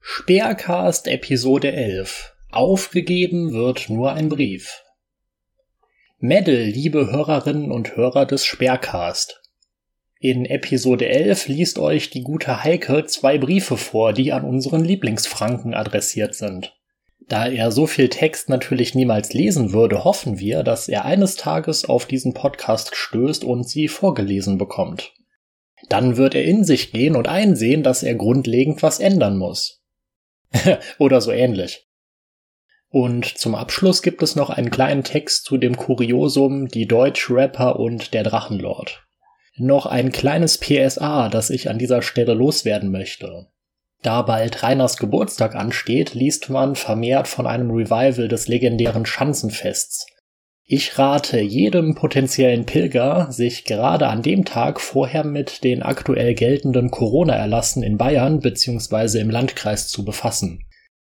Speercast Episode 11 Aufgegeben wird nur ein Brief. Medal, liebe Hörerinnen und Hörer des Speercast. In Episode 11 liest euch die gute Heike zwei Briefe vor, die an unseren Lieblingsfranken adressiert sind. Da er so viel Text natürlich niemals lesen würde, hoffen wir, dass er eines Tages auf diesen Podcast stößt und sie vorgelesen bekommt. Dann wird er in sich gehen und einsehen, dass er grundlegend was ändern muss. Oder so ähnlich. Und zum Abschluss gibt es noch einen kleinen Text zu dem Kuriosum Die Deutsch-Rapper und der Drachenlord. Noch ein kleines PSA, das ich an dieser Stelle loswerden möchte. Da bald Reiners Geburtstag ansteht, liest man vermehrt von einem Revival des legendären Schanzenfests. Ich rate jedem potenziellen Pilger, sich gerade an dem Tag vorher mit den aktuell geltenden Corona-Erlassen in Bayern bzw. im Landkreis zu befassen.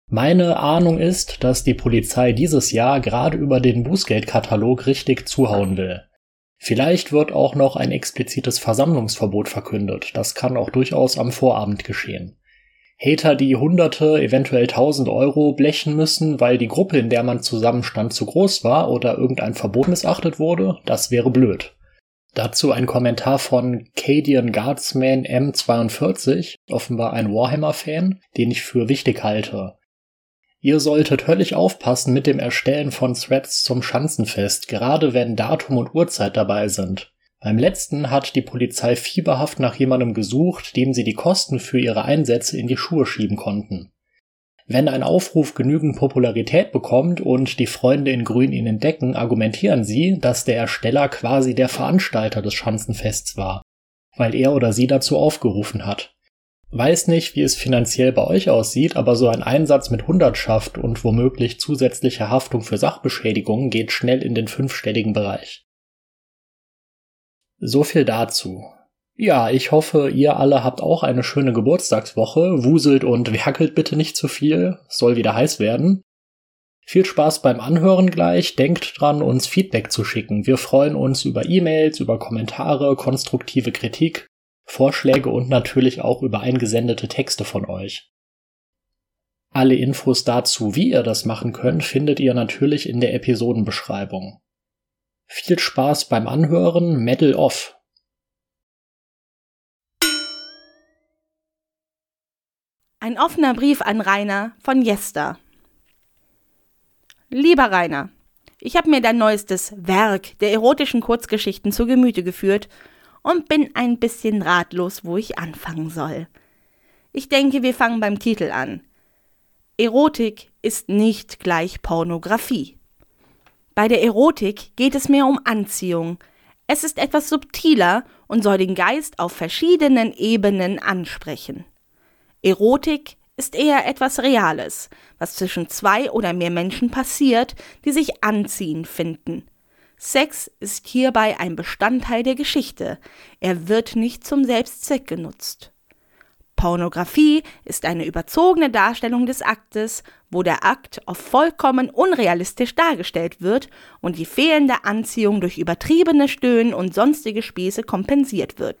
Meine Ahnung ist, dass die Polizei dieses Jahr gerade über den Bußgeldkatalog richtig zuhauen will. Vielleicht wird auch noch ein explizites Versammlungsverbot verkündet. Das kann auch durchaus am Vorabend geschehen. Hater, die Hunderte, eventuell Tausend Euro blechen müssen, weil die Gruppe, in der man zusammenstand, zu groß war oder irgendein Verbot missachtet wurde, das wäre blöd. Dazu ein Kommentar von Cadian Guardsman M42, offenbar ein Warhammer-Fan, den ich für wichtig halte. Ihr solltet höllisch aufpassen mit dem Erstellen von Threads zum Schanzenfest, gerade wenn Datum und Uhrzeit dabei sind. Beim letzten hat die Polizei fieberhaft nach jemandem gesucht, dem sie die Kosten für ihre Einsätze in die Schuhe schieben konnten. Wenn ein Aufruf genügend Popularität bekommt und die Freunde in Grün ihn entdecken, argumentieren sie, dass der Ersteller quasi der Veranstalter des Schanzenfests war, weil er oder sie dazu aufgerufen hat. Weiß nicht, wie es finanziell bei euch aussieht, aber so ein Einsatz mit Hundertschaft und womöglich zusätzliche Haftung für Sachbeschädigungen geht schnell in den fünfstelligen Bereich. So viel dazu. Ja, ich hoffe, ihr alle habt auch eine schöne Geburtstagswoche, wuselt und werkelt bitte nicht zu viel, soll wieder heiß werden. Viel Spaß beim Anhören gleich, denkt dran, uns Feedback zu schicken. Wir freuen uns über E-Mails, über Kommentare, konstruktive Kritik Vorschläge und natürlich auch über eingesendete Texte von euch. Alle Infos dazu, wie ihr das machen könnt, findet ihr natürlich in der Episodenbeschreibung. Viel Spaß beim Anhören, Medal Off! Ein offener Brief an Rainer von Jester. Lieber Rainer, ich habe mir dein neuestes Werk der erotischen Kurzgeschichten zu Gemüte geführt und bin ein bisschen ratlos, wo ich anfangen soll. Ich denke, wir fangen beim Titel an. Erotik ist nicht gleich Pornografie. Bei der Erotik geht es mehr um Anziehung. Es ist etwas subtiler und soll den Geist auf verschiedenen Ebenen ansprechen. Erotik ist eher etwas Reales, was zwischen zwei oder mehr Menschen passiert, die sich anziehen finden. Sex ist hierbei ein Bestandteil der Geschichte, er wird nicht zum Selbstzweck genutzt. Pornografie ist eine überzogene Darstellung des Aktes, wo der Akt auf vollkommen unrealistisch dargestellt wird und die fehlende Anziehung durch übertriebene Stöhnen und sonstige Späße kompensiert wird.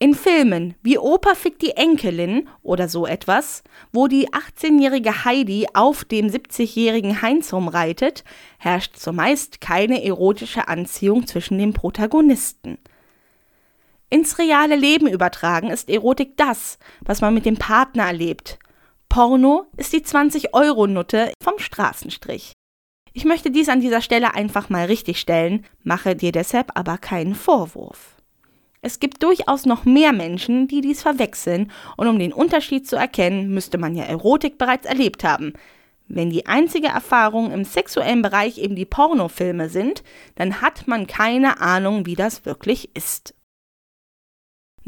In Filmen wie Opa fickt die Enkelin oder so etwas, wo die 18-jährige Heidi auf dem 70-jährigen Heinz rumreitet, herrscht zumeist keine erotische Anziehung zwischen den Protagonisten. Ins reale Leben übertragen ist Erotik das, was man mit dem Partner erlebt. Porno ist die 20-Euro-Nutte vom Straßenstrich. Ich möchte dies an dieser Stelle einfach mal richtigstellen, mache dir deshalb aber keinen Vorwurf. Es gibt durchaus noch mehr Menschen, die dies verwechseln, und um den Unterschied zu erkennen, müsste man ja Erotik bereits erlebt haben. Wenn die einzige Erfahrung im sexuellen Bereich eben die Pornofilme sind, dann hat man keine Ahnung, wie das wirklich ist.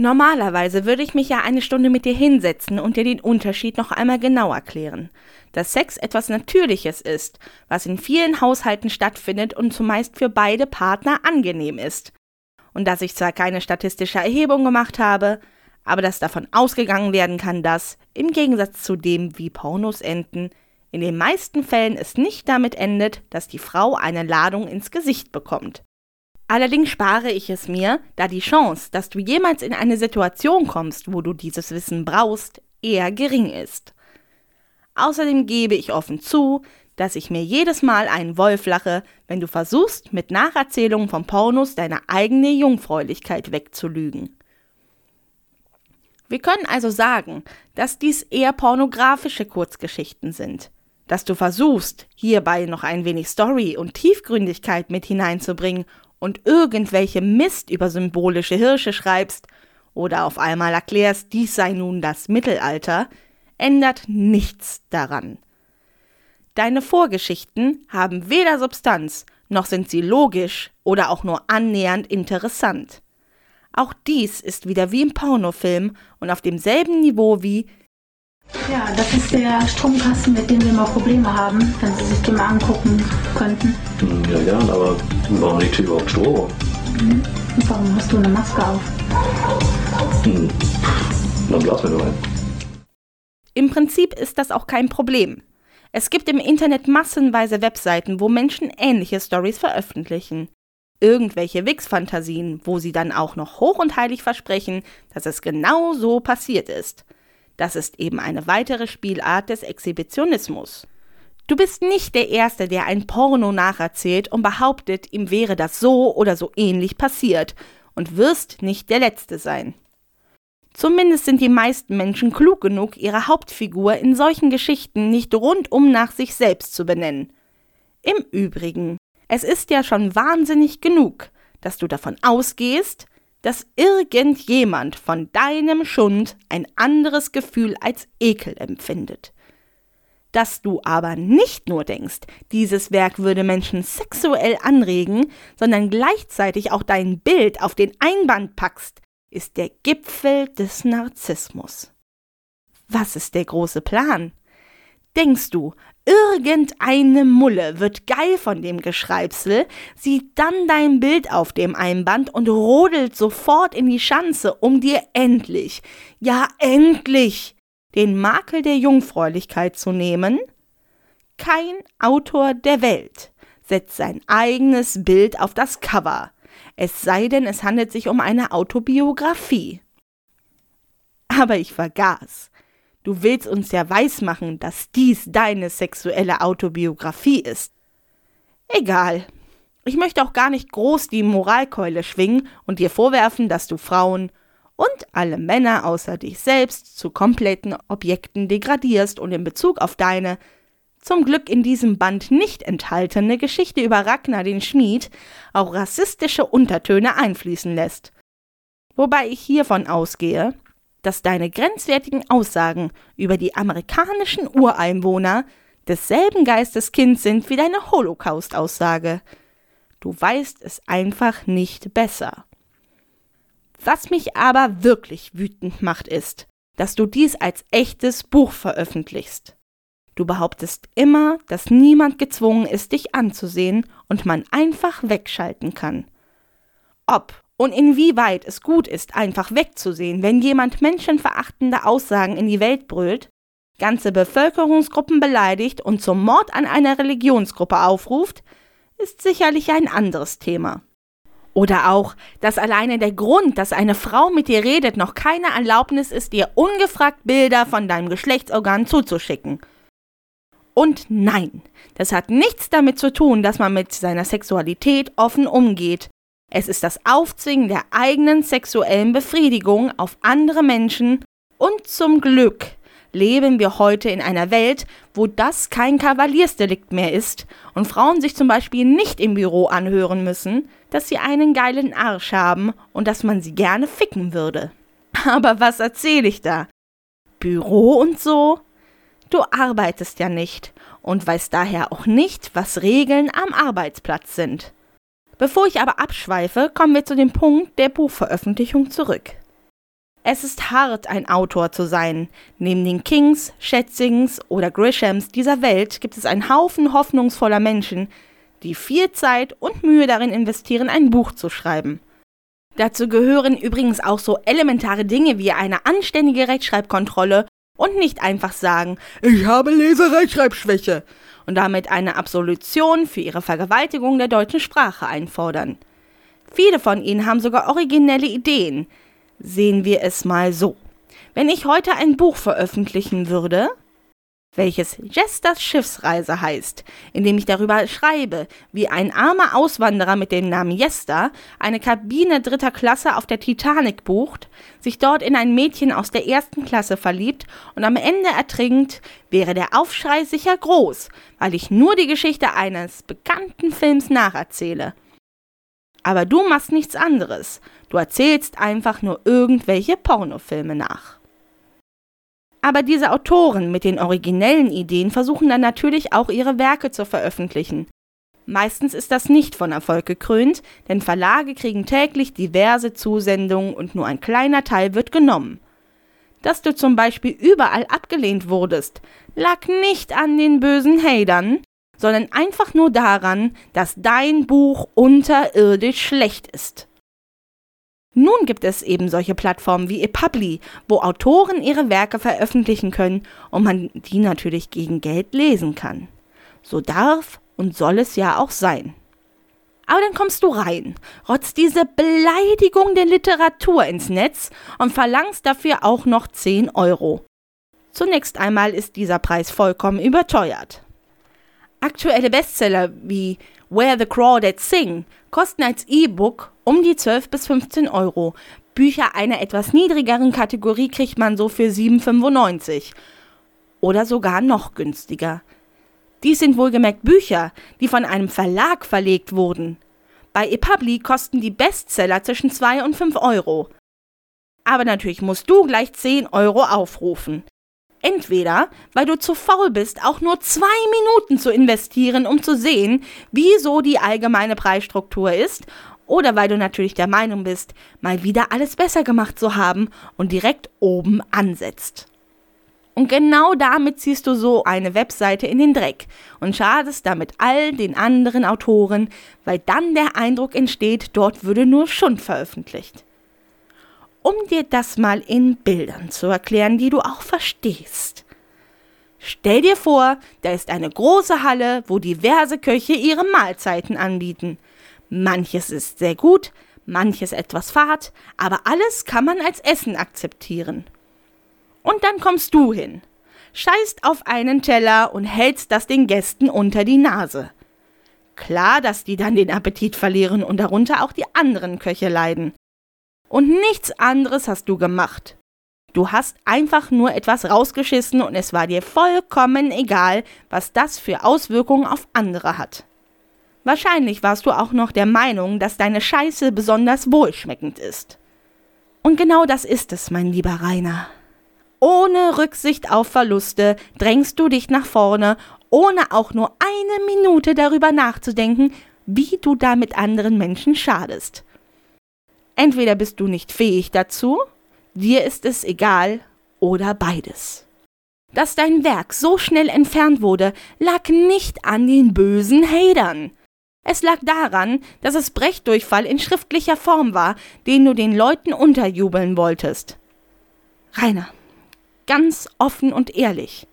Normalerweise würde ich mich ja eine Stunde mit dir hinsetzen und dir den Unterschied noch einmal genau erklären. Dass Sex etwas Natürliches ist, was in vielen Haushalten stattfindet und zumeist für beide Partner angenehm ist und dass ich zwar keine statistische Erhebung gemacht habe, aber dass davon ausgegangen werden kann, dass, im Gegensatz zu dem, wie Pornos enden, in den meisten Fällen es nicht damit endet, dass die Frau eine Ladung ins Gesicht bekommt. Allerdings spare ich es mir, da die Chance, dass du jemals in eine Situation kommst, wo du dieses Wissen brauchst, eher gering ist. Außerdem gebe ich offen zu, dass ich mir jedes Mal einen Wolf lache, wenn du versuchst, mit Nacherzählungen von Pornos deine eigene Jungfräulichkeit wegzulügen. Wir können also sagen, dass dies eher pornografische Kurzgeschichten sind. Dass du versuchst, hierbei noch ein wenig Story und Tiefgründigkeit mit hineinzubringen und irgendwelche Mist über symbolische Hirsche schreibst oder auf einmal erklärst, dies sei nun das Mittelalter, ändert nichts daran. Deine Vorgeschichten haben weder Substanz, noch sind sie logisch oder auch nur annähernd interessant. Auch dies ist wieder wie im Pornofilm und auf demselben Niveau wie Ja, das ist der Stromkasten, mit dem wir mal Probleme haben, wenn Sie sich den mal angucken könnten. Hm, Ja, gern, aber warum liegt hier überhaupt Strom? Und warum hast du eine Maske auf? Hm. Dann blasen wir nur ein. Im Prinzip ist das auch kein Problem. Es gibt im Internet massenweise Webseiten, wo Menschen ähnliche Stories veröffentlichen. Irgendwelche Wix-Fantasien, wo sie dann auch noch hoch und heilig versprechen, dass es genau so passiert ist. Das ist eben eine weitere Spielart des Exhibitionismus. Du bist nicht der Erste, der ein Porno nacherzählt und behauptet, ihm wäre das so oder so ähnlich passiert, und wirst nicht der Letzte sein. Zumindest sind die meisten Menschen klug genug, ihre Hauptfigur in solchen Geschichten nicht rundum nach sich selbst zu benennen. Im Übrigen, es ist ja schon wahnsinnig genug, dass du davon ausgehst, dass irgendjemand von deinem Schund ein anderes Gefühl als Ekel empfindet. Dass du aber nicht nur denkst, dieses Werk würde Menschen sexuell anregen, sondern gleichzeitig auch dein Bild auf den Einband packst, ist der Gipfel des Narzissmus. Was ist der große Plan? Denkst du, irgendeine Mulle wird geil von dem Geschreibsel, sieht dann dein Bild auf dem Einband und rodelt sofort in die Schanze, um dir endlich, ja endlich, den Makel der Jungfräulichkeit zu nehmen? Kein Autor der Welt setzt sein eigenes Bild auf das Cover, es sei denn, es handelt sich um eine Autobiografie. Aber ich vergaß. Du willst uns ja weismachen, dass dies deine sexuelle Autobiografie ist. Egal. Ich möchte auch gar nicht groß die Moralkeule schwingen und dir vorwerfen, dass du Frauen und alle Männer außer dich selbst zu kompletten Objekten degradierst und in Bezug auf deine, zum Glück in diesem Band nicht enthaltene Geschichte über Ragnar den Schmied auch rassistische Untertöne einfließen lässt. Wobei ich hiervon ausgehe, dass deine grenzwertigen Aussagen über die amerikanischen Ureinwohner desselben Geisteskind sind wie deine Holocaust-Aussage. Du weißt es einfach nicht besser. Was mich aber wirklich wütend macht, ist, dass du dies als echtes Buch veröffentlichst. Du behauptest immer, dass niemand gezwungen ist, dich anzusehen und man einfach wegschalten kann. Ob und inwieweit es gut ist, einfach wegzusehen, wenn jemand menschenverachtende Aussagen in die Welt brüllt, ganze Bevölkerungsgruppen beleidigt und zum Mord an einer Religionsgruppe aufruft, ist sicherlich ein anderes Thema. Oder auch, dass alleine der Grund, dass eine Frau mit dir redet, noch keine Erlaubnis ist, dir ungefragt Bilder von deinem Geschlechtsorgan zuzuschicken. Und nein, das hat nichts damit zu tun, dass man mit seiner Sexualität offen umgeht. Es ist das Aufzwingen der eigenen sexuellen Befriedigung auf andere Menschen und zum Glück leben wir heute in einer Welt, wo das kein Kavaliersdelikt mehr ist und Frauen sich zum Beispiel nicht im Büro anhören müssen, dass sie einen geilen Arsch haben und dass man sie gerne ficken würde. Aber was erzähle ich da? Büro und so? Du arbeitest ja nicht und weißt daher auch nicht, was Regeln am Arbeitsplatz sind. Bevor ich aber abschweife, kommen wir zu dem Punkt der Buchveröffentlichung zurück. Es ist hart, ein Autor zu sein. Neben den Kings, Schätzings oder Grishams dieser Welt gibt es einen Haufen hoffnungsvoller Menschen, die viel Zeit und Mühe darin investieren, ein Buch zu schreiben. Dazu gehören übrigens auch so elementare Dinge wie eine anständige Rechtschreibkontrolle und nicht einfach sagen, ich habe Leserechtschreibschwäche und damit eine Absolution für ihre Vergewaltigung der deutschen Sprache einfordern. Viele von ihnen haben sogar originelle Ideen. Sehen wir es mal so. Wenn ich heute ein Buch veröffentlichen würde, welches Jesters Schiffsreise heißt, in dem ich darüber schreibe, wie ein armer Auswanderer mit dem Namen Jester eine Kabine dritter Klasse auf der Titanic bucht, sich dort in ein Mädchen aus der ersten Klasse verliebt und am Ende ertrinkt, wäre der Aufschrei sicher groß, weil ich nur die Geschichte eines bekannten Films nacherzähle. Aber du machst nichts anderes. Du erzählst einfach nur irgendwelche Pornofilme nach. Aber diese Autoren mit den originellen Ideen versuchen dann natürlich auch ihre Werke zu veröffentlichen. Meistens ist das nicht von Erfolg gekrönt, denn Verlage kriegen täglich diverse Zusendungen und nur ein kleiner Teil wird genommen. Dass du zum Beispiel überall abgelehnt wurdest, lag nicht an den bösen Hatern, sondern einfach nur daran, dass dein Buch unterirdisch schlecht ist. Nun gibt es eben solche Plattformen wie ePubli, wo Autoren ihre Werke veröffentlichen können und man die natürlich gegen Geld lesen kann. So darf und soll es ja auch sein. Aber dann kommst du rein, rotzt diese Beleidigung der Literatur ins Netz und verlangst dafür auch noch 10 Euro. Zunächst einmal ist dieser Preis vollkommen überteuert. Aktuelle Bestseller wie Where the Crawdads Sing kosten als E-Book um die 12 bis 15 Euro. Bücher einer etwas niedrigeren Kategorie kriegt man so für 7,95 oder sogar noch günstiger. Dies sind wohlgemerkt Bücher, die von einem Verlag verlegt wurden. Bei ePubli kosten die Bestseller zwischen 2 und 5 Euro. Aber natürlich musst du gleich 10 Euro aufrufen. Entweder, weil du zu faul bist, auch nur zwei Minuten zu investieren, um zu sehen, wieso die allgemeine Preisstruktur ist, oder weil du natürlich der Meinung bist, mal wieder alles besser gemacht zu haben und direkt oben ansetzt. Und genau damit ziehst du so eine Webseite in den Dreck und schadest damit all den anderen Autoren, weil dann der Eindruck entsteht, dort würde nur Schund veröffentlicht um dir das mal in Bildern zu erklären, die du auch verstehst. Stell dir vor, da ist eine große Halle, wo diverse Köche ihre Mahlzeiten anbieten. Manches ist sehr gut, manches etwas fad, aber alles kann man als Essen akzeptieren. Und dann kommst du hin, scheißt auf einen Teller und hältst das den Gästen unter die Nase. Klar, dass die dann den Appetit verlieren und darunter auch die anderen Köche leiden. Und nichts anderes hast du gemacht. Du hast einfach nur etwas rausgeschissen und es war dir vollkommen egal, was das für Auswirkungen auf andere hat. Wahrscheinlich warst du auch noch der Meinung, dass deine Scheiße besonders wohlschmeckend ist. Und genau das ist es, mein lieber Rainer. Ohne Rücksicht auf Verluste drängst du dich nach vorne, ohne auch nur eine Minute darüber nachzudenken, wie du damit anderen Menschen schadest. Entweder bist du nicht fähig dazu, dir ist es egal oder beides. Dass dein Werk so schnell entfernt wurde, lag nicht an den bösen Hatern. Es lag daran, dass es Brechdurchfall in schriftlicher Form war, den du den Leuten unterjubeln wolltest. Rainer, ganz offen und ehrlich,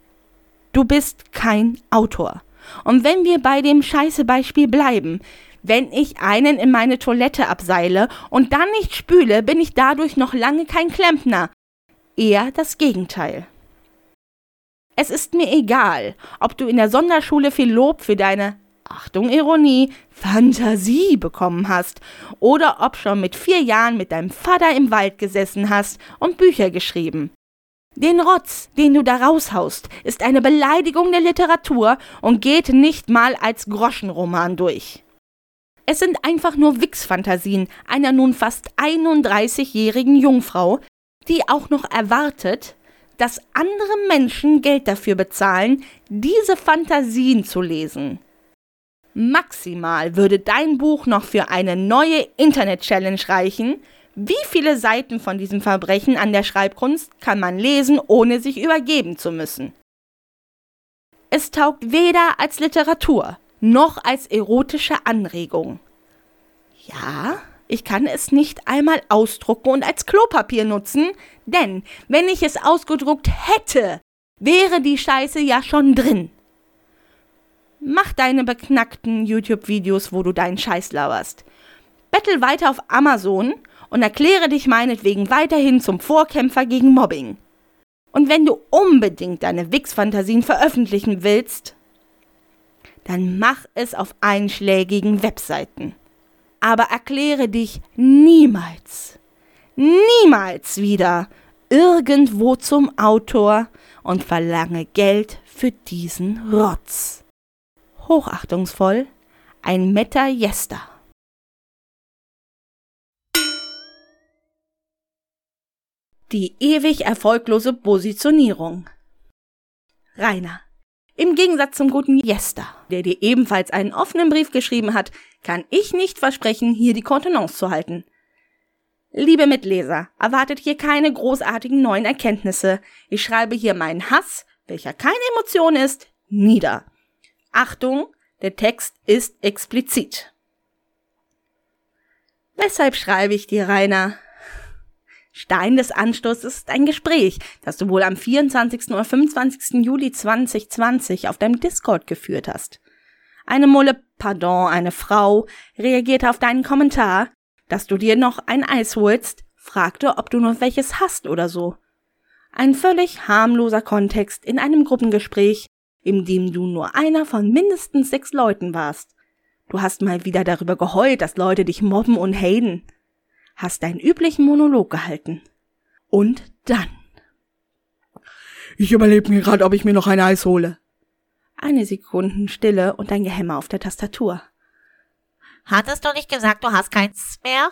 du bist kein Autor. Und wenn wir bei dem Scheiße-Beispiel bleiben, wenn ich einen in meine Toilette abseile und dann nicht spüle, bin ich dadurch noch lange kein Klempner. Eher das Gegenteil. Es ist mir egal, ob du in der Sonderschule viel Lob für deine Achtung Ironie, Fantasie bekommen hast oder ob schon mit vier Jahren mit deinem Vater im Wald gesessen hast und Bücher geschrieben. Den Rotz, den du da raushaust, ist eine Beleidigung der Literatur und geht nicht mal als Groschenroman durch. Es sind einfach nur Wix-Fantasien einer nun fast 31-jährigen Jungfrau, die auch noch erwartet, dass andere Menschen Geld dafür bezahlen, diese Fantasien zu lesen. Maximal würde dein Buch noch für eine neue Internet-Challenge reichen. Wie viele Seiten von diesem Verbrechen an der Schreibkunst kann man lesen, ohne sich übergeben zu müssen? Es taugt weder als Literatur noch als erotische Anregung. Ja, ich kann es nicht einmal ausdrucken und als Klopapier nutzen, denn wenn ich es ausgedruckt hätte, wäre die Scheiße ja schon drin. Mach deine beknackten YouTube-Videos, wo du deinen Scheiß lauerst. Bettel weiter auf Amazon und erkläre dich meinetwegen weiterhin zum Vorkämpfer gegen Mobbing. Und wenn du unbedingt deine Wix-Fantasien veröffentlichen willst, dann mach es auf einschlägigen Webseiten. Aber erkläre dich niemals, niemals wieder irgendwo zum Autor und verlange Geld für diesen Rotz. Hochachtungsvoll, ein Meta Jester. Die ewig erfolglose Positionierung. Rainer. Im Gegensatz zum guten Jester, der dir ebenfalls einen offenen Brief geschrieben hat, kann ich nicht versprechen, hier die Kontenance zu halten. Liebe Mitleser, erwartet hier keine großartigen neuen Erkenntnisse. Ich schreibe hier meinen Hass, welcher keine Emotion ist, nieder. Achtung, der Text ist explizit. Weshalb schreibe ich dir, Rainer? Stein des Anstoßes ist ein Gespräch, das du wohl am 24. oder 25. Juli 2020 auf deinem Discord geführt hast. Eine Mulle, pardon, eine Frau, reagierte auf deinen Kommentar, dass du dir noch ein Eis holst, fragte, ob du noch welches hast oder so. Ein völlig harmloser Kontext in einem Gruppengespräch, in dem du nur einer von mindestens sechs Leuten warst. Du hast mal wieder darüber geheult, dass Leute dich mobben und haten hast deinen üblichen Monolog gehalten. Und dann. Ich überlebe mir gerade, ob ich mir noch ein Eis hole. Eine Sekunden Stille und ein Gehämmer auf der Tastatur. Hattest du nicht gesagt, du hast keins mehr?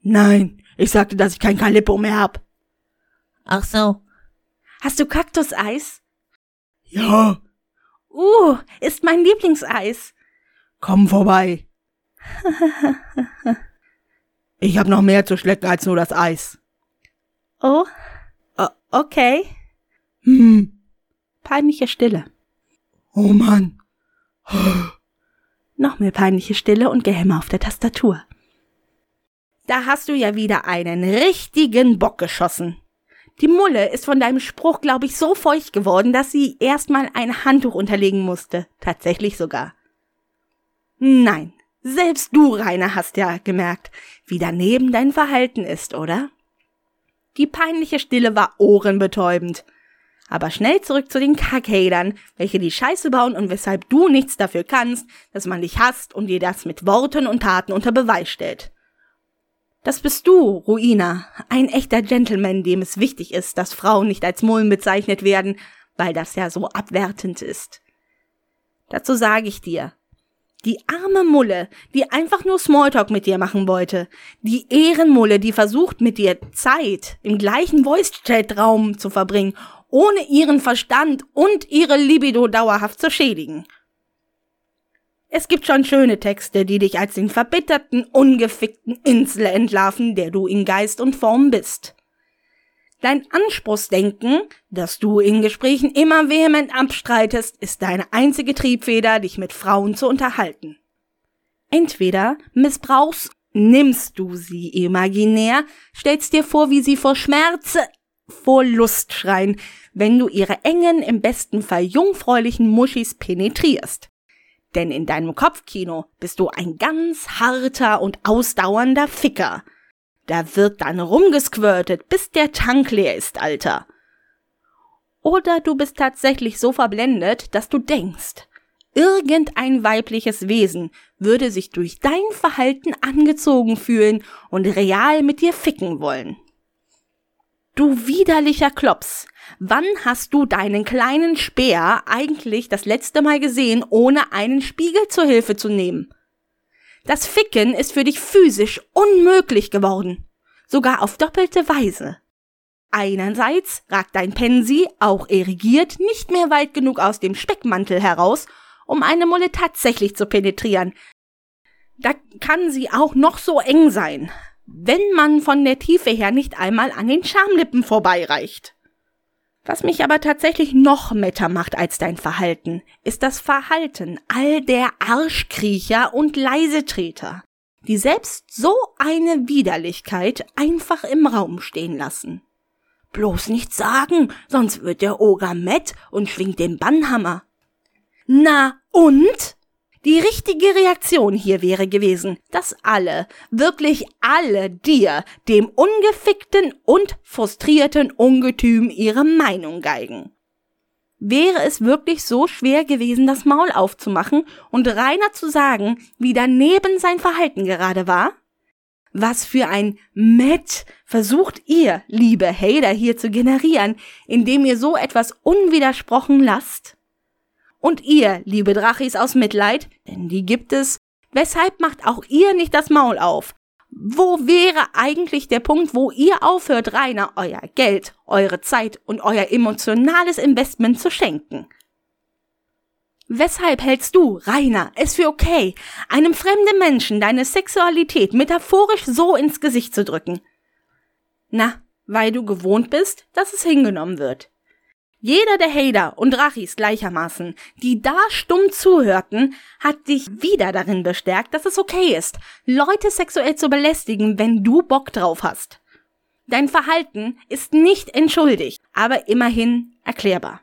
Nein, ich sagte, dass ich kein Calippo mehr hab. Ach so. Hast du Kaktuseis? Ja. Uh, ist mein Lieblingseis. Komm vorbei. Ich hab noch mehr zu schlecken als nur das Eis. Oh, o okay. Hm. Peinliche Stille. Oh Mann. Noch mehr peinliche Stille und Gehämmer auf der Tastatur. Da hast du ja wieder einen richtigen Bock geschossen. Die Mulle ist von deinem Spruch, glaube ich, so feucht geworden, dass sie erstmal ein Handtuch unterlegen musste. Tatsächlich sogar. Nein, selbst du, Rainer, hast ja gemerkt, wie daneben dein Verhalten ist, oder? Die peinliche Stille war ohrenbetäubend. Aber schnell zurück zu den Kackhadern, welche die Scheiße bauen und weshalb du nichts dafür kannst, dass man dich hasst und dir das mit Worten und Taten unter Beweis stellt. Das bist du, Ruina, ein echter Gentleman, dem es wichtig ist, dass Frauen nicht als Mullen bezeichnet werden, weil das ja so abwertend ist. Dazu sage ich dir, die arme Mulle, die einfach nur Smalltalk mit dir machen wollte. Die Ehrenmulle, die versucht mit dir Zeit im gleichen Voice-Chat-Raum zu verbringen, ohne ihren Verstand und ihre Libido dauerhaft zu schädigen. Es gibt schon schöne Texte, die dich als den verbitterten, ungefickten Insel entlarven, der du in Geist und Form bist. Dein Anspruchsdenken, das du in Gesprächen immer vehement abstreitest, ist deine einzige Triebfeder, dich mit Frauen zu unterhalten. Entweder missbrauchst, nimmst du sie imaginär, stellst dir vor, wie sie vor Schmerze, vor Lust schreien, wenn du ihre engen, im besten Fall jungfräulichen Muschis penetrierst. Denn in deinem Kopfkino bist du ein ganz harter und ausdauernder Ficker – da wird dann rumgesquirtet, bis der Tank leer ist, Alter. Oder du bist tatsächlich so verblendet, dass du denkst, irgendein weibliches Wesen würde sich durch dein Verhalten angezogen fühlen und real mit dir ficken wollen. Du widerlicher Klops, wann hast du deinen kleinen Speer eigentlich das letzte Mal gesehen, ohne einen Spiegel zur Hilfe zu nehmen? Das Ficken ist für dich physisch unmöglich geworden. Sogar auf doppelte Weise. Einerseits ragt dein Pensi, auch erigiert, nicht mehr weit genug aus dem Speckmantel heraus, um eine Mulle tatsächlich zu penetrieren. Da kann sie auch noch so eng sein, wenn man von der Tiefe her nicht einmal an den Schamlippen vorbeireicht. Was mich aber tatsächlich noch metter macht als dein Verhalten, ist das Verhalten all der Arschkriecher und Leisetreter, die selbst so eine Widerlichkeit einfach im Raum stehen lassen. Bloß nichts sagen, sonst wird der Oger mett und schwingt den Bannhammer. Na und? Die richtige Reaktion hier wäre gewesen, dass alle, wirklich alle dir, dem ungefickten und frustrierten Ungetüm ihre Meinung geigen. Wäre es wirklich so schwer gewesen, das Maul aufzumachen und Rainer zu sagen, wie daneben sein Verhalten gerade war? Was für ein Met versucht ihr, liebe Hater, hier zu generieren, indem ihr so etwas unwidersprochen lasst? Und ihr, liebe Drachis aus Mitleid, denn die gibt es, weshalb macht auch ihr nicht das Maul auf? Wo wäre eigentlich der Punkt, wo ihr aufhört, Rainer euer Geld, eure Zeit und euer emotionales Investment zu schenken? Weshalb hältst du, Rainer, es für okay, einem fremden Menschen deine Sexualität metaphorisch so ins Gesicht zu drücken? Na, weil du gewohnt bist, dass es hingenommen wird. Jeder der Hater und Rachis gleichermaßen, die da stumm zuhörten, hat dich wieder darin bestärkt, dass es okay ist, Leute sexuell zu belästigen, wenn du Bock drauf hast. Dein Verhalten ist nicht entschuldigt, aber immerhin erklärbar.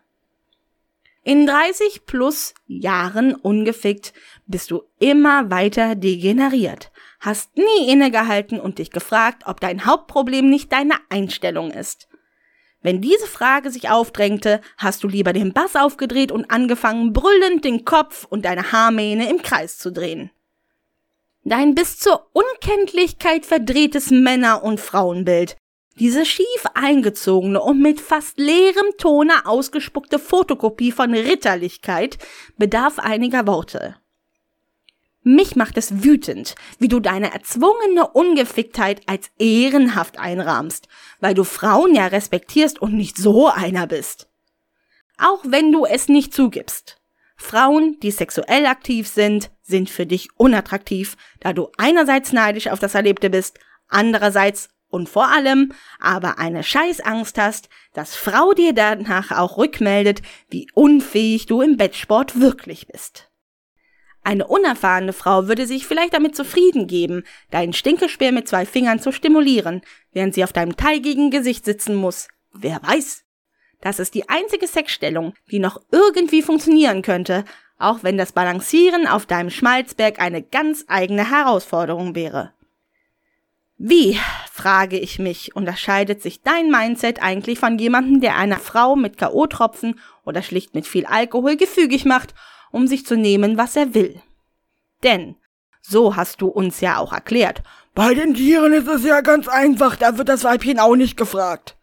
In 30 plus Jahren ungefickt bist du immer weiter degeneriert, hast nie innegehalten und dich gefragt, ob dein Hauptproblem nicht deine Einstellung ist. Wenn diese Frage sich aufdrängte, hast du lieber den Bass aufgedreht und angefangen, brüllend den Kopf und deine Haarmähne im Kreis zu drehen. Dein bis zur Unkenntlichkeit verdrehtes Männer- und Frauenbild, diese schief eingezogene und mit fast leerem Tone ausgespuckte Fotokopie von Ritterlichkeit bedarf einiger Worte. Mich macht es wütend, wie du deine erzwungene Ungeficktheit als ehrenhaft einrahmst, weil du Frauen ja respektierst und nicht so einer bist. Auch wenn du es nicht zugibst. Frauen, die sexuell aktiv sind, sind für dich unattraktiv, da du einerseits neidisch auf das Erlebte bist, andererseits und vor allem aber eine Scheißangst hast, dass Frau dir danach auch rückmeldet, wie unfähig du im Bettsport wirklich bist. Eine unerfahrene Frau würde sich vielleicht damit zufrieden geben, deinen Stinkespeer mit zwei Fingern zu stimulieren, während sie auf deinem teigigen Gesicht sitzen muss. Wer weiß? Das ist die einzige Sexstellung, die noch irgendwie funktionieren könnte, auch wenn das Balancieren auf deinem Schmalzberg eine ganz eigene Herausforderung wäre. Wie, frage ich mich, unterscheidet sich dein Mindset eigentlich von jemandem, der einer Frau mit K.O.-Tropfen oder schlicht mit viel Alkohol gefügig macht um sich zu nehmen, was er will. Denn, so hast du uns ja auch erklärt, bei den Tieren ist es ja ganz einfach, da wird das Weibchen auch nicht gefragt.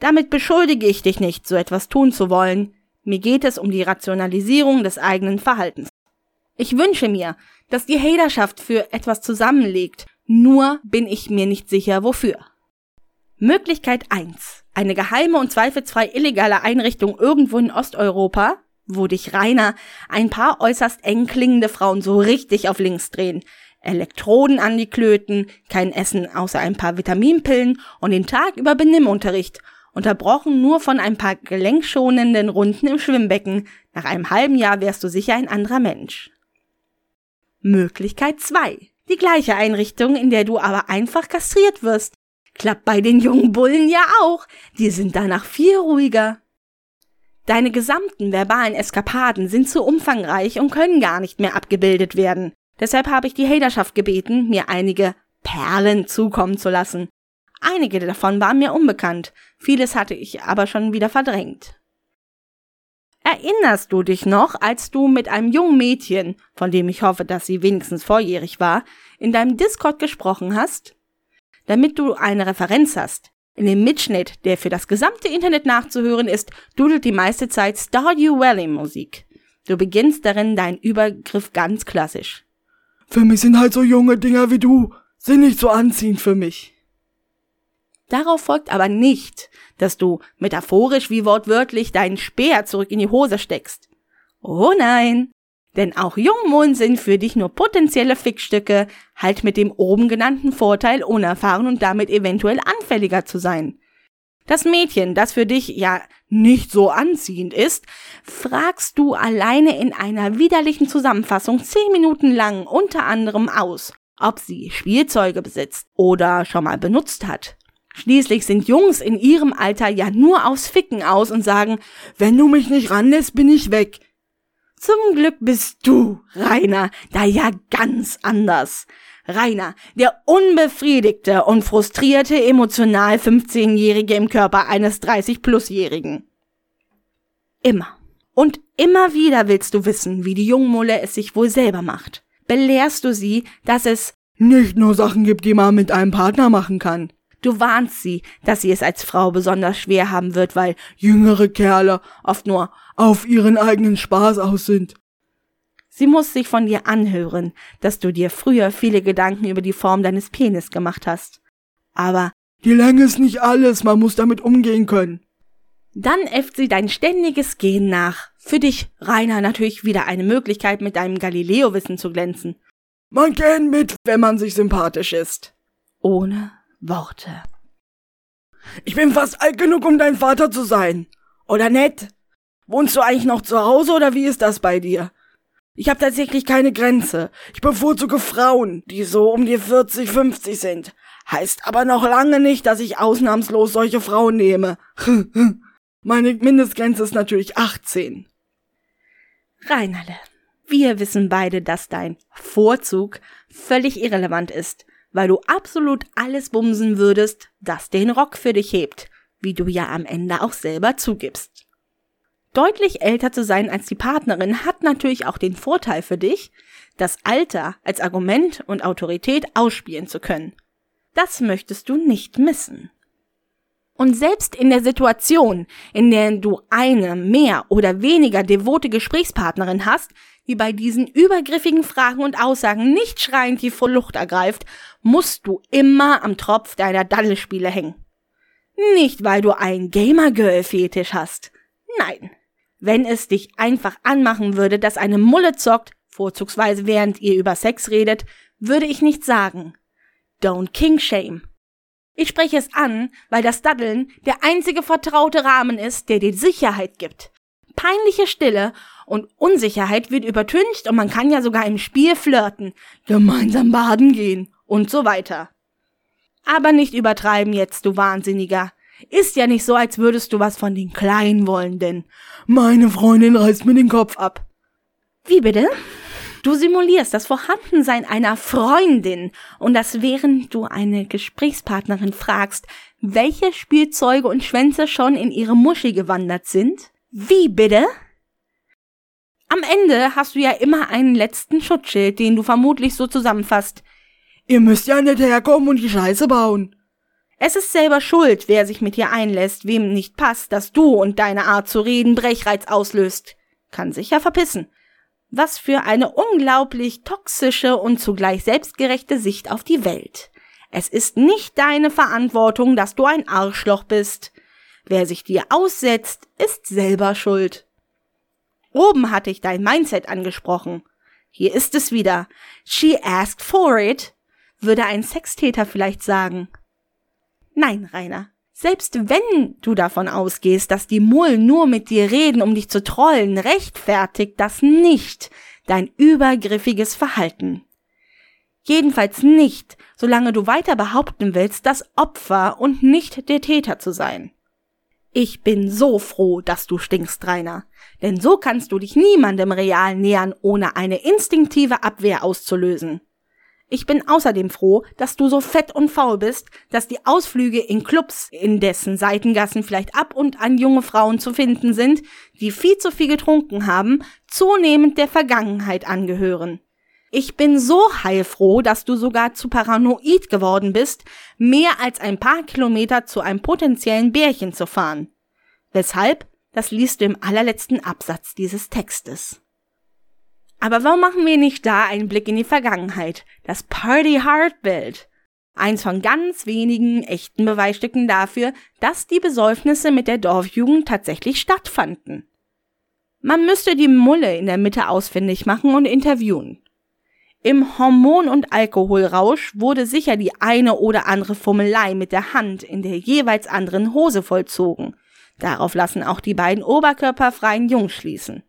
Damit beschuldige ich dich nicht, so etwas tun zu wollen. Mir geht es um die Rationalisierung des eigenen Verhaltens. Ich wünsche mir, dass die Haterschaft für etwas zusammenlegt, nur bin ich mir nicht sicher wofür. Möglichkeit 1. Eine geheime und zweifelsfrei illegale Einrichtung irgendwo in Osteuropa, wo dich Rainer ein paar äußerst eng klingende Frauen so richtig auf links drehen. Elektroden an die Klöten, kein Essen außer ein paar Vitaminpillen und den Tag über Benimmunterricht, unterbrochen nur von ein paar gelenkschonenden Runden im Schwimmbecken. Nach einem halben Jahr wärst du sicher ein anderer Mensch. Möglichkeit 2. Die gleiche Einrichtung, in der du aber einfach kastriert wirst. Klappt bei den jungen Bullen ja auch. Die sind danach viel ruhiger. Deine gesamten verbalen Eskapaden sind zu umfangreich und können gar nicht mehr abgebildet werden. Deshalb habe ich die Haterschaft gebeten, mir einige Perlen zukommen zu lassen. Einige davon waren mir unbekannt, vieles hatte ich aber schon wieder verdrängt. Erinnerst du dich noch, als du mit einem jungen Mädchen, von dem ich hoffe, dass sie wenigstens volljährig war, in deinem Discord gesprochen hast? Damit du eine Referenz hast. In dem Mitschnitt, der für das gesamte Internet nachzuhören ist, dudelt die meiste Zeit Stardew Valley Musik. Du beginnst darin deinen Übergriff ganz klassisch. Für mich sind halt so junge Dinger wie du, sind nicht so anziehend für mich. Darauf folgt aber nicht, dass du metaphorisch wie wortwörtlich deinen Speer zurück in die Hose steckst. Oh nein, denn auch Jungmohn sind für dich nur potenzielle Fickstücke, halt mit dem oben genannten Vorteil, unerfahren und damit eventuell anfälliger zu sein. Das Mädchen, das für dich ja nicht so anziehend ist, fragst du alleine in einer widerlichen Zusammenfassung zehn Minuten lang unter anderem aus, ob sie Spielzeuge besitzt oder schon mal benutzt hat. Schließlich sind Jungs in ihrem Alter ja nur aufs Ficken aus und sagen, wenn du mich nicht ranlässt, bin ich weg. Zum Glück bist du, Rainer, da ja ganz anders. Rainer, der unbefriedigte und frustrierte emotional 15-Jährige im Körper eines 30-Plus-Jährigen. Immer. Und immer wieder willst du wissen, wie die Jungmulle es sich wohl selber macht. Belehrst du sie, dass es nicht nur Sachen gibt, die man mit einem Partner machen kann. Du warnst sie, dass sie es als Frau besonders schwer haben wird, weil Jüngere Kerle oft nur auf ihren eigenen Spaß aus sind. sie muss sich von dir anhören, dass du dir früher viele Gedanken über die Form deines Penis gemacht hast. Aber Die Länge ist nicht alles, man muss damit umgehen können. dann äfft sie dein ständiges Gehen nach. Für dich, Rainer, natürlich wieder eine Möglichkeit, mit deinem Galileo-Wissen zu glänzen. Man kennt mit, wenn man sich sympathisch ist. Ohne Worte. Ich bin fast alt genug, um dein Vater zu sein. Oder nett? Wohnst du eigentlich noch zu Hause oder wie ist das bei dir? Ich habe tatsächlich keine Grenze. Ich bevorzuge Frauen, die so um die 40, 50 sind. Heißt aber noch lange nicht, dass ich ausnahmslos solche Frauen nehme. Meine Mindestgrenze ist natürlich 18. Reinerle, wir wissen beide, dass dein Vorzug völlig irrelevant ist, weil du absolut alles bumsen würdest, das den Rock für dich hebt, wie du ja am Ende auch selber zugibst. Deutlich älter zu sein als die Partnerin hat natürlich auch den Vorteil für dich, das Alter als Argument und Autorität ausspielen zu können. Das möchtest du nicht missen. Und selbst in der Situation, in der du eine mehr oder weniger devote Gesprächspartnerin hast, die bei diesen übergriffigen Fragen und Aussagen nicht schreiend die vor Luft ergreift, musst du immer am Tropf deiner Daddelspiele hängen. Nicht, weil du einen Gamer-Girl-Fetisch hast. Nein. Wenn es dich einfach anmachen würde, dass eine Mulle zockt, vorzugsweise während ihr über Sex redet, würde ich nicht sagen. Don't king shame. Ich spreche es an, weil das Daddeln der einzige vertraute Rahmen ist, der dir Sicherheit gibt. Peinliche Stille und Unsicherheit wird übertüncht und man kann ja sogar im Spiel flirten, gemeinsam baden gehen und so weiter. Aber nicht übertreiben jetzt, du Wahnsinniger. Ist ja nicht so, als würdest du was von den Kleinen wollen, denn Meine Freundin reißt mir den Kopf ab. Wie bitte? Du simulierst das Vorhandensein einer Freundin und das während du eine Gesprächspartnerin fragst, welche Spielzeuge und Schwänze schon in ihre Muschi gewandert sind? Wie bitte? Am Ende hast du ja immer einen letzten Schutzschild, den du vermutlich so zusammenfasst. Ihr müsst ja nicht herkommen und die Scheiße bauen. Es ist selber schuld, wer sich mit dir einlässt, wem nicht passt, dass du und deine Art zu reden Brechreiz auslöst. Kann sich ja verpissen. Was für eine unglaublich toxische und zugleich selbstgerechte Sicht auf die Welt. Es ist nicht deine Verantwortung, dass du ein Arschloch bist. Wer sich dir aussetzt, ist selber schuld. Oben hatte ich dein Mindset angesprochen. Hier ist es wieder. She asked for it, würde ein Sextäter vielleicht sagen. Nein, Rainer. Selbst wenn du davon ausgehst, dass die Mullen nur mit dir reden, um dich zu trollen, rechtfertigt das nicht dein übergriffiges Verhalten. Jedenfalls nicht, solange du weiter behaupten willst, das Opfer und nicht der Täter zu sein. Ich bin so froh, dass du stinkst, Rainer. Denn so kannst du dich niemandem real nähern, ohne eine instinktive Abwehr auszulösen. Ich bin außerdem froh, dass du so fett und faul bist, dass die Ausflüge in Clubs, in dessen Seitengassen vielleicht ab und an junge Frauen zu finden sind, die viel zu viel getrunken haben, zunehmend der Vergangenheit angehören. Ich bin so heilfroh, dass du sogar zu paranoid geworden bist, mehr als ein paar Kilometer zu einem potenziellen Bärchen zu fahren. Weshalb? Das liest du im allerletzten Absatz dieses Textes. Aber warum machen wir nicht da einen Blick in die Vergangenheit? Das Party Hard Bild. Eins von ganz wenigen echten Beweisstücken dafür, dass die Besäufnisse mit der Dorfjugend tatsächlich stattfanden. Man müsste die Mulle in der Mitte ausfindig machen und interviewen. Im Hormon- und Alkoholrausch wurde sicher die eine oder andere Fummelei mit der Hand in der jeweils anderen Hose vollzogen. Darauf lassen auch die beiden oberkörperfreien Jungs schließen.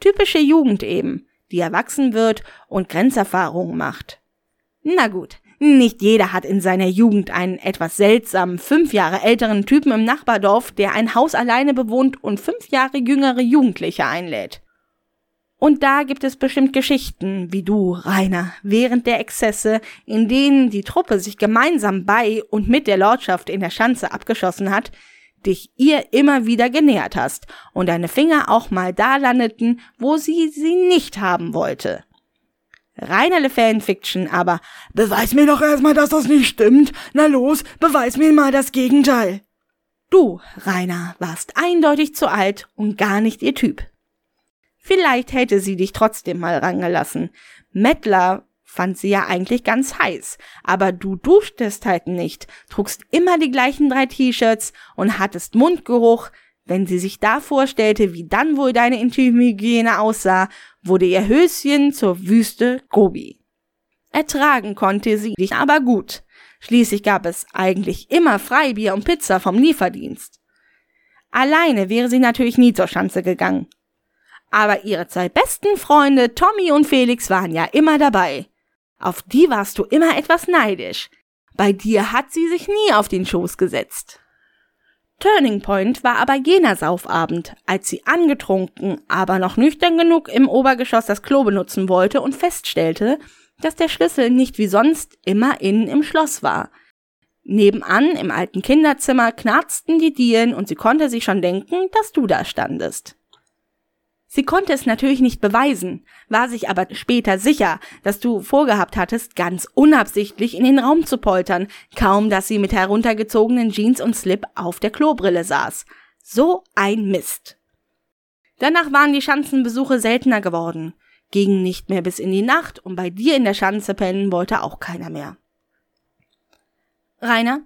Typische Jugend eben, die erwachsen wird und Grenzerfahrungen macht. Na gut, nicht jeder hat in seiner Jugend einen etwas seltsamen, fünf Jahre älteren Typen im Nachbardorf, der ein Haus alleine bewohnt und fünf Jahre jüngere Jugendliche einlädt. Und da gibt es bestimmt Geschichten, wie du, Rainer, während der Exzesse, in denen die Truppe sich gemeinsam bei und mit der Lordschaft in der Schanze abgeschossen hat, dich ihr immer wieder genähert hast und deine Finger auch mal da landeten, wo sie sie nicht haben wollte. Reinerle Fanfiction, aber beweis mir doch erstmal, dass das nicht stimmt. Na los, beweis mir mal das Gegenteil. Du, Rainer, warst eindeutig zu alt und gar nicht ihr Typ. Vielleicht hätte sie dich trotzdem mal rangelassen. Mettler fand sie ja eigentlich ganz heiß, aber du duschtest halt nicht, trugst immer die gleichen drei T-Shirts und hattest Mundgeruch. Wenn sie sich da vorstellte, wie dann wohl deine Intimhygiene aussah, wurde ihr Höschen zur Wüste Gobi. Ertragen konnte sie dich aber gut. Schließlich gab es eigentlich immer Freibier und Pizza vom Lieferdienst. Alleine wäre sie natürlich nie zur Schanze gegangen. Aber ihre zwei besten Freunde Tommy und Felix waren ja immer dabei. Auf die warst du immer etwas neidisch. Bei dir hat sie sich nie auf den Schoß gesetzt. Turning Point war aber jener Saufabend, als sie angetrunken, aber noch nüchtern genug im Obergeschoss das Klo benutzen wollte und feststellte, dass der Schlüssel nicht wie sonst immer innen im Schloss war. Nebenan im alten Kinderzimmer knarzten die Dielen und sie konnte sich schon denken, dass du da standest. Sie konnte es natürlich nicht beweisen, war sich aber später sicher, dass du vorgehabt hattest, ganz unabsichtlich in den Raum zu poltern, kaum dass sie mit heruntergezogenen Jeans und Slip auf der Klobrille saß. So ein Mist. Danach waren die Schanzenbesuche seltener geworden, gingen nicht mehr bis in die Nacht und bei dir in der Schanze pennen wollte auch keiner mehr. Rainer,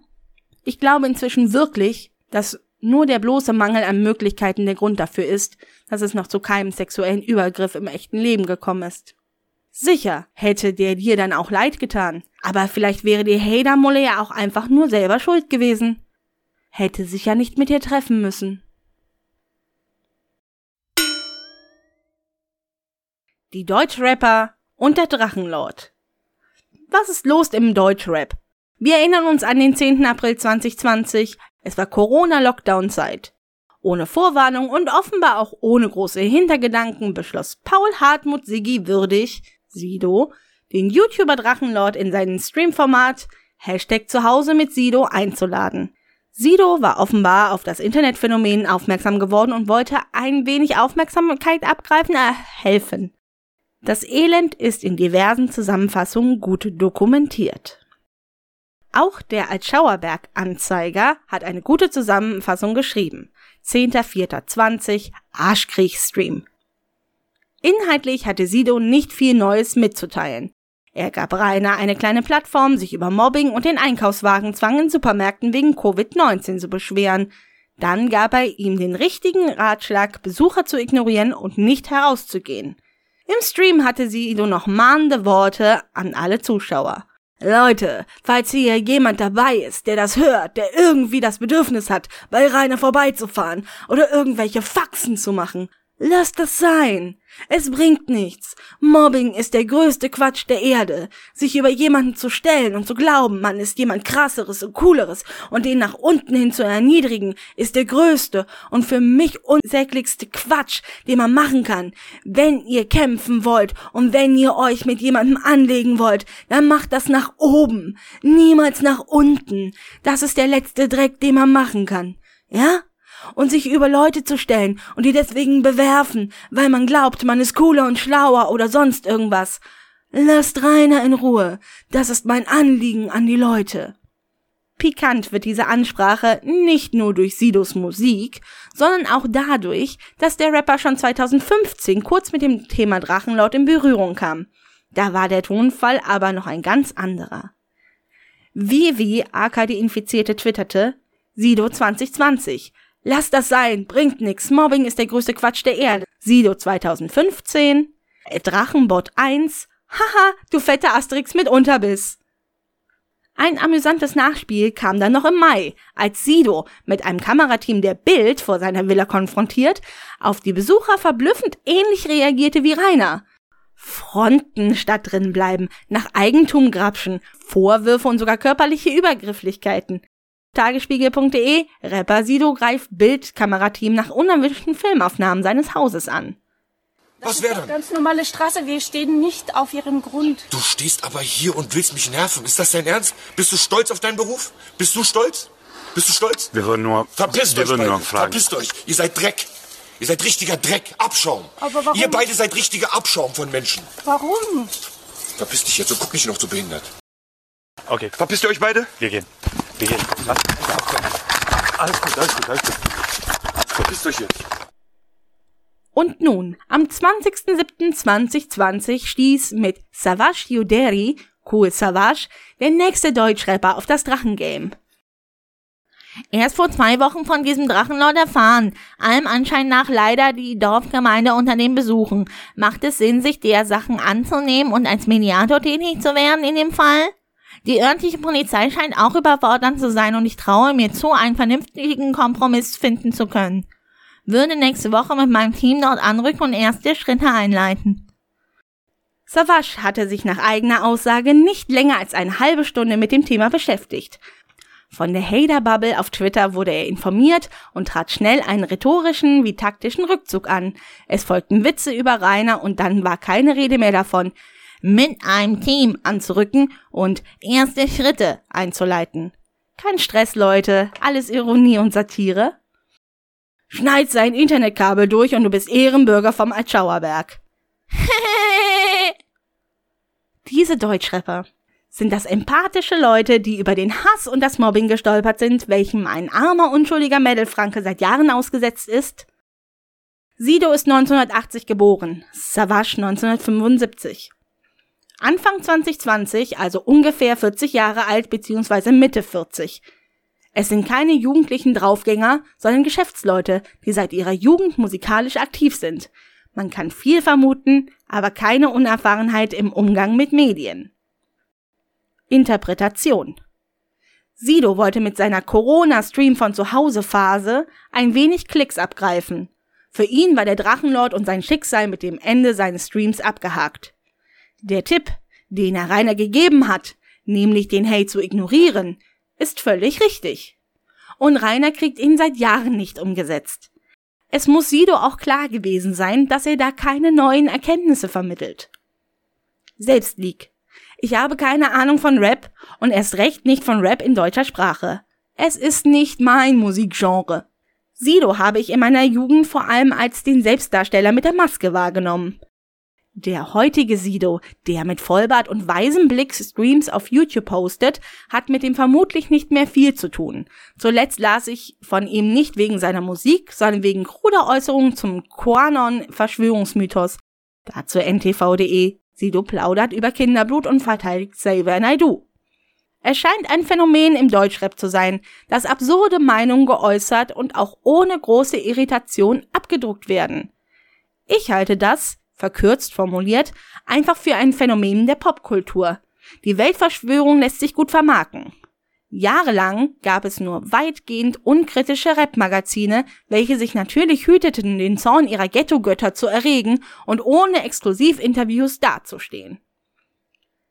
ich glaube inzwischen wirklich, dass nur der bloße Mangel an Möglichkeiten der Grund dafür ist, dass es noch zu keinem sexuellen Übergriff im echten Leben gekommen ist. Sicher hätte der dir dann auch leid getan, aber vielleicht wäre die Hader-Mulle ja auch einfach nur selber schuld gewesen. Hätte sich ja nicht mit dir treffen müssen. Die Deutschrapper und der Drachenlord. Was ist los im Deutschrap? Wir erinnern uns an den 10. April 2020, es war Corona-Lockdown-Zeit. Ohne Vorwarnung und offenbar auch ohne große Hintergedanken beschloss Paul Hartmut Siggi würdig, Sido, den YouTuber Drachenlord in seinen Streamformat Hashtag Zuhause mit Sido einzuladen. Sido war offenbar auf das Internetphänomen aufmerksam geworden und wollte ein wenig Aufmerksamkeit abgreifen, äh, helfen. Das Elend ist in diversen Zusammenfassungen gut dokumentiert. Auch der Altschauerberg-Anzeiger hat eine gute Zusammenfassung geschrieben. 10.04.20 Arschkrieg-Stream. Inhaltlich hatte Sido nicht viel Neues mitzuteilen. Er gab Rainer eine kleine Plattform, sich über Mobbing und den Einkaufswagenzwang in Supermärkten wegen Covid-19 zu beschweren. Dann gab er ihm den richtigen Ratschlag, Besucher zu ignorieren und nicht herauszugehen. Im Stream hatte Sido noch mahnende Worte an alle Zuschauer. Leute, falls hier jemand dabei ist, der das hört, der irgendwie das Bedürfnis hat, bei Rainer vorbeizufahren oder irgendwelche Faxen zu machen, lasst das sein. Es bringt nichts. Mobbing ist der größte Quatsch der Erde. Sich über jemanden zu stellen und zu glauben, man ist jemand krasseres und cooleres und den nach unten hin zu erniedrigen, ist der größte und für mich unsäglichste Quatsch, den man machen kann. Wenn ihr kämpfen wollt und wenn ihr euch mit jemandem anlegen wollt, dann macht das nach oben, niemals nach unten. Das ist der letzte Dreck, den man machen kann. Ja? Und sich über Leute zu stellen und die deswegen bewerfen, weil man glaubt, man ist cooler und schlauer oder sonst irgendwas. Lasst Rainer in Ruhe. Das ist mein Anliegen an die Leute. Pikant wird diese Ansprache nicht nur durch Sidos Musik, sondern auch dadurch, dass der Rapper schon 2015 kurz mit dem Thema Drachenlord in Berührung kam. Da war der Tonfall aber noch ein ganz anderer. Wie wie AK die Infizierte twitterte, Sido 2020, Lass das sein, bringt nix. Mobbing ist der größte Quatsch der Erde. Sido 2015, Drachenbot 1, haha, du fetter Asterix mit Unterbiss. Ein amüsantes Nachspiel kam dann noch im Mai, als Sido mit einem Kamerateam der Bild vor seiner Villa konfrontiert, auf die Besucher verblüffend ähnlich reagierte wie Rainer. Fronten statt drin bleiben, nach Eigentum grapschen, Vorwürfe und sogar körperliche Übergrifflichkeiten. Tagesspiegel.de, Rapper Sido greift Bildkamerateam nach unerwünschten Filmaufnahmen seines Hauses an. Was wäre dann? Ganz normale Straße, wir stehen nicht auf ihrem Grund. Du stehst aber hier und willst mich nerven. Ist das dein Ernst? Bist du stolz auf deinen Beruf? Bist du stolz? Bist du stolz? Wir würden nur, Verpisst wir euch würden nur fragen. Verpisst euch. Ihr seid Dreck. Ihr seid richtiger Dreck. Abschaum. Aber warum? Ihr beide seid richtiger Abschaum von Menschen. Warum? Verpiss dich jetzt und guck nicht noch so behindert. Okay, Verpisst ihr euch beide? wir gehen. Wir gehen. Was? Alles gut, alles gut, alles gut. Verpisst euch jetzt. Und nun, am 20.07.2020 stieß mit Savage Yuderi, Cool Savage, der nächste Deutschrapper auf das Drachengame. Erst vor zwei Wochen von diesem Drachenlord erfahren. Allem Anschein nach leider die Dorfgemeinde unter den Besuchen. Macht es Sinn, sich der Sachen anzunehmen und als Mediator tätig zu werden in dem Fall? Die örtliche Polizei scheint auch überfordert zu sein und ich traue mir zu, einen vernünftigen Kompromiss finden zu können. Würde nächste Woche mit meinem Team dort anrücken und erste Schritte einleiten. Savage hatte sich nach eigener Aussage nicht länger als eine halbe Stunde mit dem Thema beschäftigt. Von der Hater-Bubble auf Twitter wurde er informiert und trat schnell einen rhetorischen wie taktischen Rückzug an. Es folgten Witze über Rainer und dann war keine Rede mehr davon, Mit einem Team anzurücken und erste Schritte einzuleiten. Kein Stress, Leute, alles Ironie und Satire. Schneid sein Internetkabel durch und du bist Ehrenbürger vom Altschauerberg. Diese Deutschrapper sind das empathische Leute, die über den Hass und das Mobbing gestolpert sind, welchem ein armer, unschuldiger Mädelfranke seit Jahren ausgesetzt ist? Sido ist 1980 geboren, Savage 1975. Anfang 2020, also ungefähr 40 Jahre alt bzw. Mitte 40. Es sind keine jugendlichen Draufgänger, sondern Geschäftsleute, die seit ihrer Jugend musikalisch aktiv sind. Man kann viel vermuten, aber keine Unerfahrenheit im Umgang mit Medien. Interpretation Sido wollte mit seiner Corona-Stream von zu Hause Phase ein wenig Klicks abgreifen. Für ihn war der Drachenlord und sein Schicksal mit dem Ende seines Streams abgehakt. Der Tipp, den er Rainer gegeben hat, nämlich den Hate zu ignorieren, ist völlig richtig. Und Rainer kriegt ihn seit Jahren nicht umgesetzt. Es muss Sido auch klar gewesen sein, dass er da keine neuen Erkenntnisse vermittelt. Selbstleak. Ich habe keine Ahnung von Rap und erst recht nicht von Rap in deutscher Sprache. Es ist nicht mein Musikgenre. Sido habe ich in meiner Jugend vor allem als den Selbstdarsteller mit der Maske wahrgenommen. Der heutige Sido, der mit Vollbart und weisem Blick Streams auf YouTube postet, hat mit dem vermutlich nicht mehr viel zu tun. Zuletzt las ich von ihm nicht wegen seiner Musik, sondern wegen kruder Äußerungen zum Quanon-Verschwörungsmythos. Dazu ntv.de. Sido plaudert über Kinderblut und verteidigt Xavier Naidoo. Es scheint ein Phänomen im Deutschrap zu sein, das absurde Meinungen geäußert und auch ohne große Irritation abgedruckt werden. Ich halte das, verkürzt formuliert, einfach für ein Phänomen der Popkultur. Die Weltverschwörung lässt sich gut vermarken. Jahrelang gab es nur weitgehend unkritische Rap-Magazine, welche sich natürlich hüteten, den Zorn ihrer Ghetto-Götter zu erregen und ohne Exklusivinterviews dazustehen.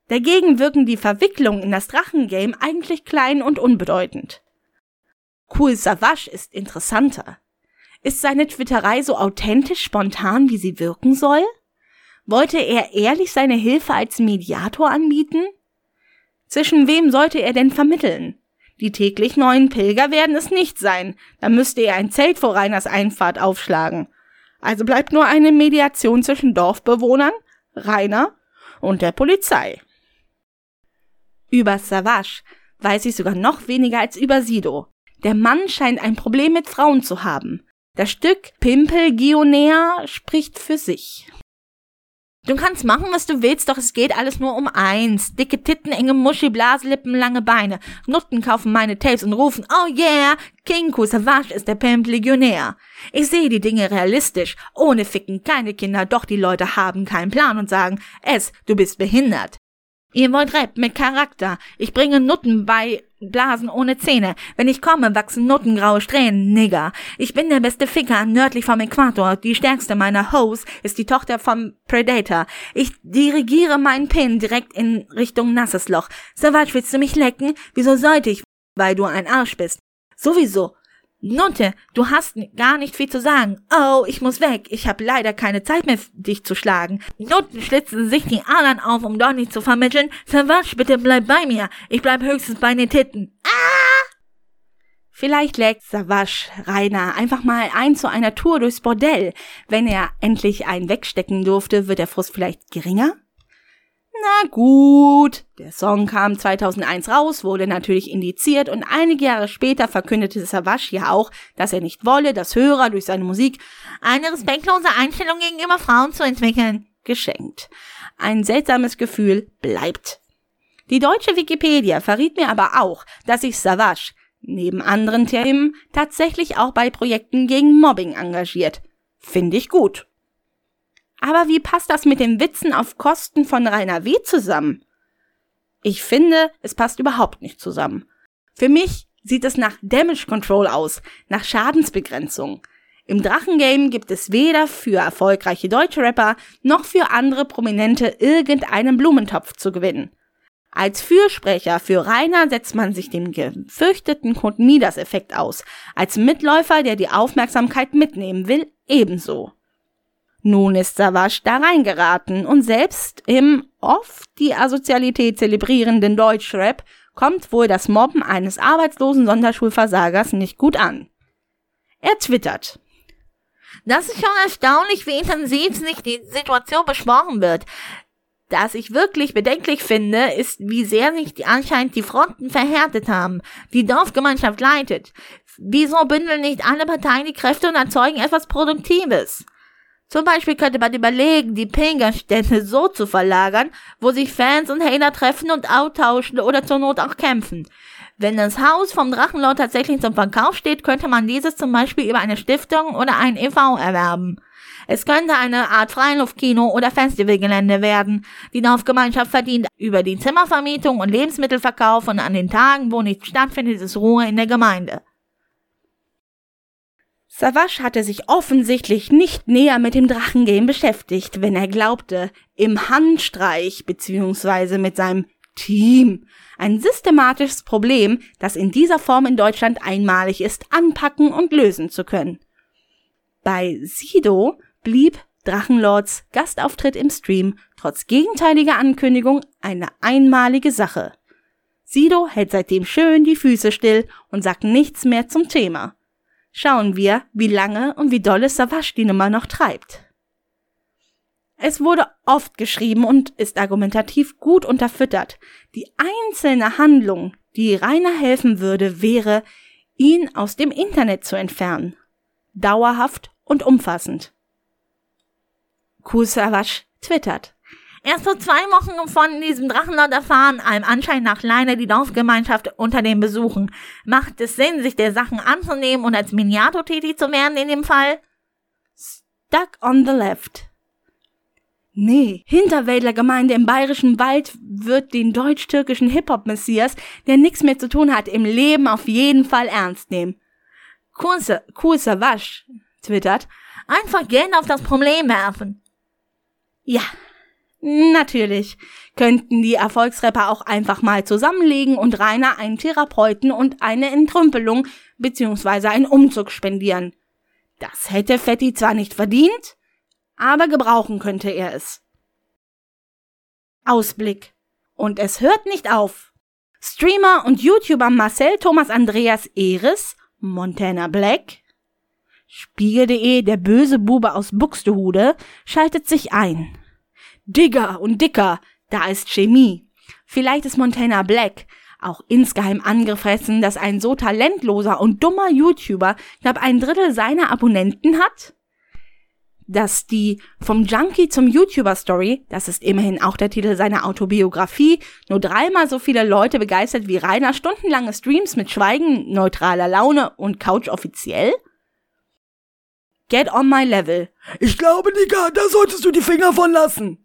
Dagegen wirken die Verwicklungen in das Drachengame eigentlich klein und unbedeutend. Cool Savage ist interessanter. Ist seine Twitterei so authentisch spontan, wie sie wirken soll? Wollte er ehrlich seine Hilfe als Mediator anbieten? Zwischen wem sollte er denn vermitteln? Die täglich neuen Pilger werden es nicht sein, da müsste er ein Zelt vor Reiners Einfahrt aufschlagen. Also bleibt nur eine Mediation zwischen Dorfbewohnern, Rainer und der Polizei. Über Savage weiß ich sogar noch weniger als über Sido. Der Mann scheint ein Problem mit Frauen zu haben. Das Stück Pimpel Gionea spricht für sich. Du kannst machen, was du willst, doch es geht alles nur um eins. Dicke Titten, enge Muschi, Blaselippen, lange Beine. Nutten kaufen meine Tapes und rufen, oh yeah, King Savage ist der Pimp Legionär. Ich sehe die Dinge realistisch. Ohne Ficken, keine Kinder, doch die Leute haben keinen Plan und sagen, es, du bist behindert. Ihr wollt Rap mit Charakter. Ich bringe Nutten bei Blasen ohne Zähne. Wenn ich komme, wachsen nuttengraue Strähnen, Nigger. Ich bin der beste Ficker nördlich vom Äquator. Die stärkste meiner Hoes ist die Tochter vom Predator. Ich dirigiere meinen Pin direkt in Richtung nasses Loch. Savage, willst du mich lecken? Wieso sollte ich? Weil du ein Arsch bist. Sowieso. Nutte, du hast gar nicht viel zu sagen. Oh, ich muss weg. Ich habe leider keine Zeit mehr, dich zu schlagen. Nutten schlitzen sich die Adern auf, um Donny zu vermitteln. Savage, bitte bleib bei mir. Ich bleib höchstens bei den Titten. Ah! Vielleicht lädt Savage Rainer einfach mal ein zu einer Tour durchs Bordell. Wenn er endlich einen wegstecken durfte, wird der Frust vielleicht geringer? Na gut. Der Song kam 2001 raus, wurde natürlich indiziert und einige Jahre später verkündete Savage ja auch, dass er nicht wolle, dass Hörer durch seine Musik eine respektlose Einstellung gegenüber Frauen zu entwickeln. Geschenkt. Ein seltsames Gefühl bleibt. Die deutsche Wikipedia verriet mir aber auch, sich Savage neben anderen Themen tatsächlich auch bei Projekten gegen Mobbing engagiert. Finde ich gut. Aber wie passt das mit den Witzen auf Kosten von Rainer W. zusammen? Ich finde, es passt überhaupt nicht zusammen. Für mich sieht es nach Damage Control aus, nach Schadensbegrenzung. Im Drachengame gibt es weder für erfolgreiche deutsche Rapper noch für andere Prominente irgendeinen Blumentopf zu gewinnen. Als Fürsprecher für Rainer setzt man sich dem gefürchteten Kurt Midas-Effekt aus. Als Mitläufer, der die Aufmerksamkeit mitnehmen will, ebenso. Nun ist Savage da reingeraten und selbst im oft die Asozialität zelebrierenden Deutschrap kommt wohl das Mobben eines arbeitslosen Sonderschulversagers nicht gut an. Er twittert. Das ist schon erstaunlich, wie intensiv sich die Situation besprochen wird. Das ich wirklich bedenklich finde, ist, wie sehr sich die anscheinend die Fronten verhärtet haben. Die Dorfgemeinschaft leitet. Wieso bündeln nicht alle Parteien die Kräfte und erzeugen etwas Produktives? Zum Beispiel könnte man überlegen, die Pingerstätte so zu verlagern, wo sich Fans und Hater treffen und austauschen oder zur Not auch kämpfen. Wenn das Haus vom Drachenlord tatsächlich zum Verkauf steht, könnte man dieses zum Beispiel über eine Stiftung oder ein e.V. erwerben. Es könnte eine Art Freiluftkino oder Festivalgelände werden. Die Dorfgemeinschaft verdient über die Zimmervermietung und Lebensmittelverkauf und an den Tagen, wo nichts stattfindet, ist Ruhe in der Gemeinde. Savage hatte sich offensichtlich nicht näher mit dem Drachengame beschäftigt, wenn er glaubte, im Handstreich bzw. mit seinem Team ein systematisches Problem, das in dieser Form in Deutschland einmalig ist, anpacken und lösen zu können. Bei Sido blieb Drachenlords Gastauftritt im Stream trotz gegenteiliger Ankündigung eine einmalige Sache. Sido hält seitdem schön die Füße still und sagt nichts mehr zum Thema. Schauen wir, wie lange und wie dolle Savage die Nummer noch treibt. Es wurde oft geschrieben und ist argumentativ gut unterfüttert. Die einzelne Handlung, die Rainer helfen würde, wäre, ihn aus dem Internet zu entfernen. Dauerhaft und umfassend. Kusavasch twittert. Erst vor zwei Wochen von diesem Drachenlord erfahren, allem Anschein nach Leine die Dorfgemeinschaft unter den Besuchen. Macht es Sinn, sich der Sachen anzunehmen und als Miniato tätig zu werden in dem Fall? Stuck on the left. Nee, Hinterwäldlergemeinde im bayerischen Wald wird den deutsch-türkischen Hip-Hop-Messias, der nichts mehr zu tun hat, im Leben auf jeden Fall ernst nehmen. Kurse, Kurse Wasch, twittert, einfach Geld auf das Problem werfen. Ja, natürlich könnten die Erfolgsrapper auch einfach mal zusammenlegen und Rainer einen Therapeuten und eine Entrümpelung bzw. einen Umzug spendieren. Das hätte Fetti zwar nicht verdient, aber gebrauchen könnte er es. Ausblick. Und es hört nicht auf. Streamer und YouTuber Marcel Thomas Andreas Eres, Montana Black, Spiegel.de, der böse Bube aus Buxtehude, schaltet sich ein. Digger und dicker, da ist Chemie. Vielleicht ist Montana Black auch insgeheim angefressen, dass ein so talentloser und dummer YouTuber knapp ein Drittel seiner Abonnenten hat? Dass die vom Junkie zum YouTuber Story, das ist immerhin auch der Titel seiner Autobiografie, nur dreimal so viele Leute begeistert wie Rainer stundenlange Streams mit Schweigen, neutraler Laune und Couch offiziell? Get on my level. Ich glaube, Digga, da solltest du die Finger von lassen.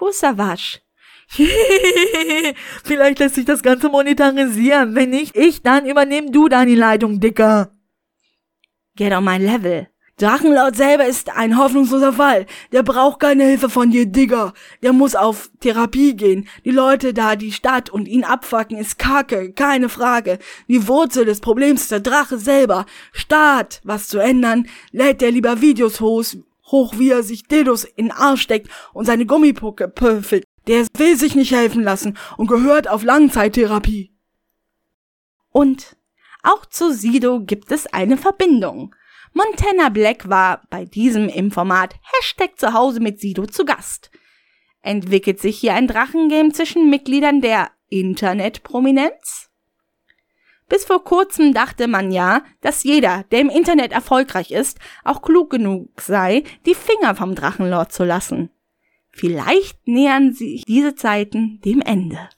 Kusavasch. Vielleicht lässt sich das Ganze monetarisieren. Wenn nicht, ich, dann übernehm du deine Leitung, Dicker. Get on my level. Drachenlord selber ist ein hoffnungsloser Fall. Der braucht keine Hilfe von dir, Digger. Der muss auf Therapie gehen. Die Leute da, die Stadt und ihn abfacken, ist Kacke, keine Frage. Die Wurzel des Problems ist der Drache selber. Statt was zu ändern, lädt er lieber Videos hoch, hoch wie er sich Dildos in den Arsch steckt und seine Gummipucke pöffelt. Der will sich nicht helfen lassen und gehört auf Langzeittherapie. Und auch zu Sido gibt es eine Verbindung. Montana Black war bei diesem im Format Hashtag Zuhause mit Sido zu Gast. Entwickelt sich hier ein Drachengame zwischen Mitgliedern der Internetprominenz? Bis vor kurzem dachte man ja, dass jeder, der im Internet erfolgreich ist, auch klug genug sei, die Finger vom Drachenlord zu lassen. Vielleicht nähern sich diese Zeiten dem Ende.